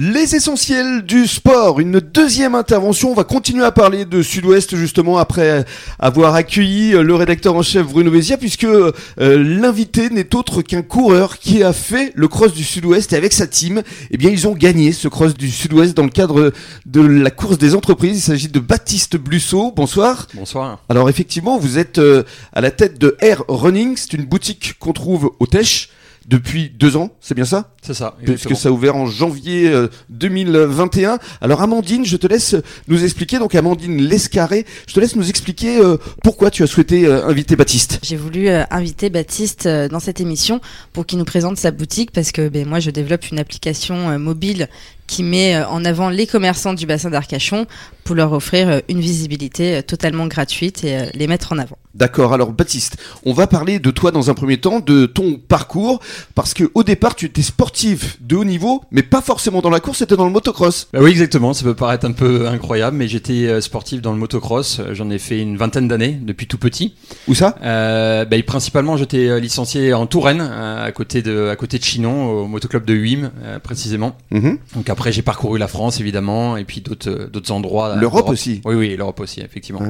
Les essentiels du sport, une deuxième intervention. On va continuer à parler de Sud-Ouest justement après avoir accueilli le rédacteur en chef Bruno Vézia puisque euh, l'invité n'est autre qu'un coureur qui a fait le cross du Sud-Ouest et avec sa team, eh bien ils ont gagné ce cross du Sud-Ouest dans le cadre de la course des entreprises. Il s'agit de Baptiste Blusseau. Bonsoir. Bonsoir. Alors effectivement, vous êtes euh, à la tête de Air Running. C'est une boutique qu'on trouve au Tèche depuis deux ans, c'est bien ça C'est ça. Puisque ça a ouvert en janvier 2021. Euh, Alors Amandine, je te laisse nous expliquer, donc Amandine Lescarré, je te laisse nous expliquer euh, pourquoi tu as souhaité euh, inviter Baptiste. J'ai voulu inviter Baptiste dans cette émission pour qu'il nous présente sa boutique parce que ben, moi je développe une application mobile qui met en avant les commerçants du bassin d'Arcachon pour leur offrir une visibilité totalement gratuite et les mettre en avant. D'accord, alors Baptiste, on va parler de toi dans un premier temps, de ton parcours, parce que au départ tu étais sportif de haut niveau, mais pas forcément dans la course, c'était dans le motocross. Bah oui, exactement, ça peut paraître un peu incroyable, mais j'étais euh, sportif dans le motocross, j'en ai fait une vingtaine d'années, depuis tout petit. Où ça? Euh, bah, Principalement, j'étais euh, licencié en Touraine, euh, à côté de, à côté de Chinon, au motoclub de Huim, précisément. Mhm. Donc après, j'ai parcouru la France, évidemment, et puis d'autres, d'autres endroits. L'Europe aussi Oui, oui, l'Europe aussi, effectivement.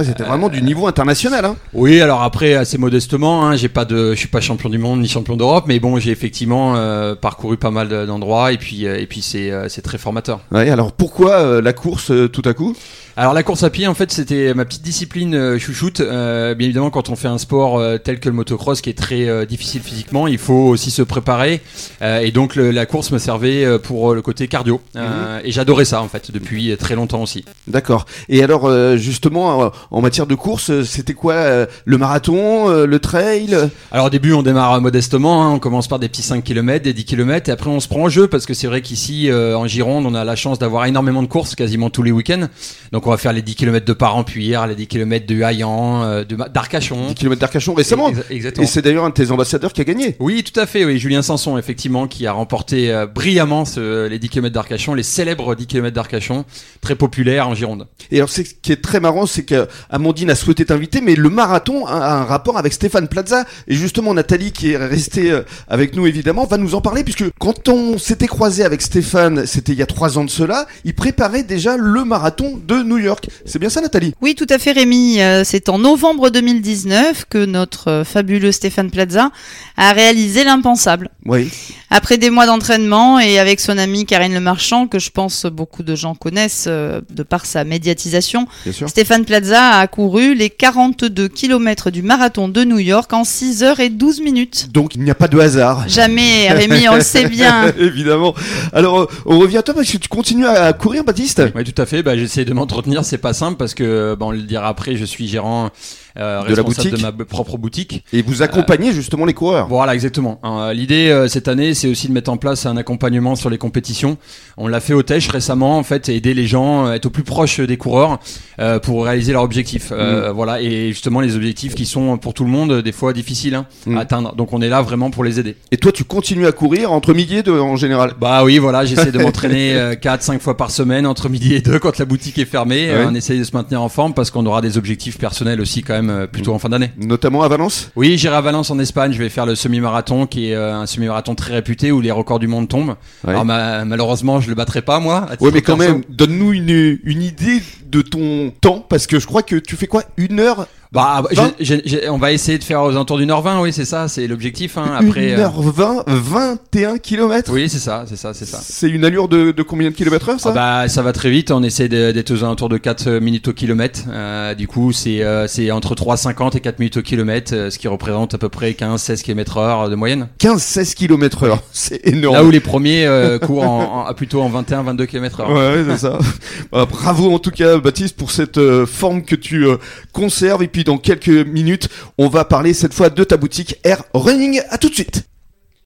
c'était vraiment du niveau international. Hein. Oui, alors après assez modestement, hein, j'ai pas de, je suis pas champion du monde ni champion d'Europe, mais bon, j'ai effectivement euh, parcouru pas mal d'endroits et puis euh, et puis c'est euh, c'est très formateur. Ouais, alors pourquoi la course tout à coup? Alors la course à pied, en fait, c'était ma petite discipline euh, chouchoute. Euh, bien évidemment, quand on fait un sport euh, tel que le motocross, qui est très difficile physiquement, il faut aussi se préparer. et donc la course me servait pour le côté cardio. Mhm. Et j'adorais ça, en fait, depuis très longtemps aussi. D'accord. Et alors, justement, en matière de course, c'était quoi le marathon, le trail? Alors au début, on démarre modestement. Hein. on commence par des petits 5 km, des 10 km, et après on se prend en jeu parce que c'est vrai qu'ici, en Gironde, on a la chance d'avoir énormément de courses, quasiment tous les week-ends. Donc on va faire les 10 km de Parampuyère, les 10 km de Hayan, euh, d'Arcachon. 10 km d'Arcachon récemment. Exactement. Et c'est d'ailleurs un de tes ambassadeurs qui a gagné. Oui, tout à fait. Oui, Julien Sanson, effectivement, qui a remporté euh, brillamment les 10 km d'Arcachon, les célèbres 10 km d'Arcachon, très populaires en Gironde. Et alors, ce qui est très marrant, c'est qu'Amandine a souhaité t'inviter, mais le marathon a un rapport avec Stéphane Plaza. Et justement, Nathalie, qui est restée euh, avec nous, évidemment, va nous en parler, puisque quand on s'était croisé avec Stéphane, c'était il y a trois ans de cela, il préparait déjà le marathon de New York. C'est bien ça, Nathalie? Oui, tout à fait, Rémi. Euh, c'est en novembre 2019 que notre euh, fabuleux Stéphane Plaza a réalisé l'impensable. Oui. Après des mois d'entraînement et avec son amie Karine Le Marchand, que je pense beaucoup de gens connaissent euh, de par sa médiatisation, Stéphane Plaza a couru les 42 km du marathon de New York en 6 heures et 12 minutes. Donc il n'y a pas de hasard. Jamais, Rémi, on le sait bien. Évidemment. Alors, on revient à toi parce que tu continues à courir, Baptiste? Oui, tout à fait. Bah, J'essaie de m'entretenir, c'est pas simple parce que, bah, on le dira après, je suis gérant euh, de la boutique de ma propre boutique. Et vous accompagnez justement les coureurs. Voilà, exactement. Hein, l'idée euh, cette année, c'est aussi de mettre en place un accompagnement sur les compétitions. On l'a fait au Tèche récemment, en fait, aider les gens à être au plus proche des coureurs euh, pour réaliser leurs objectifs. Euh, mm. Voilà, et justement les objectifs qui sont pour tout le monde des fois difficiles hein, mm. à atteindre. Donc on est là vraiment pour les aider. Et toi, tu continues à courir entre midi et deux en général? Bah oui, voilà, j'essaie de m'entraîner 4-5 fois par semaine entre midi et deux quand la boutique est fermée. On essaie de se maintenir en forme parce qu'on aura des objectifs personnels aussi quand même euh, plutôt en fin d'année. Notamment à Valence Oui, j'irai à Valence en Espagne. Je vais faire le semi-marathon qui est euh, un semi-marathon très réputé où les records du monde tombent. Alors malheureusement, je le battrai pas moi. Oui, mais quand même, donne-nous une, une idée de ton temps parce que je crois que tu fais quoi? Une heure? Bah, on va essayer de faire aux alentours d'une heure 20, oui, c'est ça, c'est l'objectif. Hein, après, 1h20, 21 km Oui, c'est ça, c'est ça, c'est ça. C'est une allure de, de combien de kilomètres heure, ça? Ah bah, Ça va très vite, on essaie d'être aux alentours de 4 minutes au kilomètre. Euh, du coup, c'est euh, c'est entre 3,50 et 4 minutes au kilomètre, euh, ce qui représente à peu près 15-16 km heure de moyenne. 15-16 km heure, c'est énorme. Là où les premiers euh, courent en, en, plutôt en 21-22 km heure. Ouais, ouais c'est ça. bah, bravo en tout cas, Baptiste, pour cette forme que tu conserves. Et puis dans quelques minutes, on va parler cette fois de ta boutique Air Running. À tout de suite.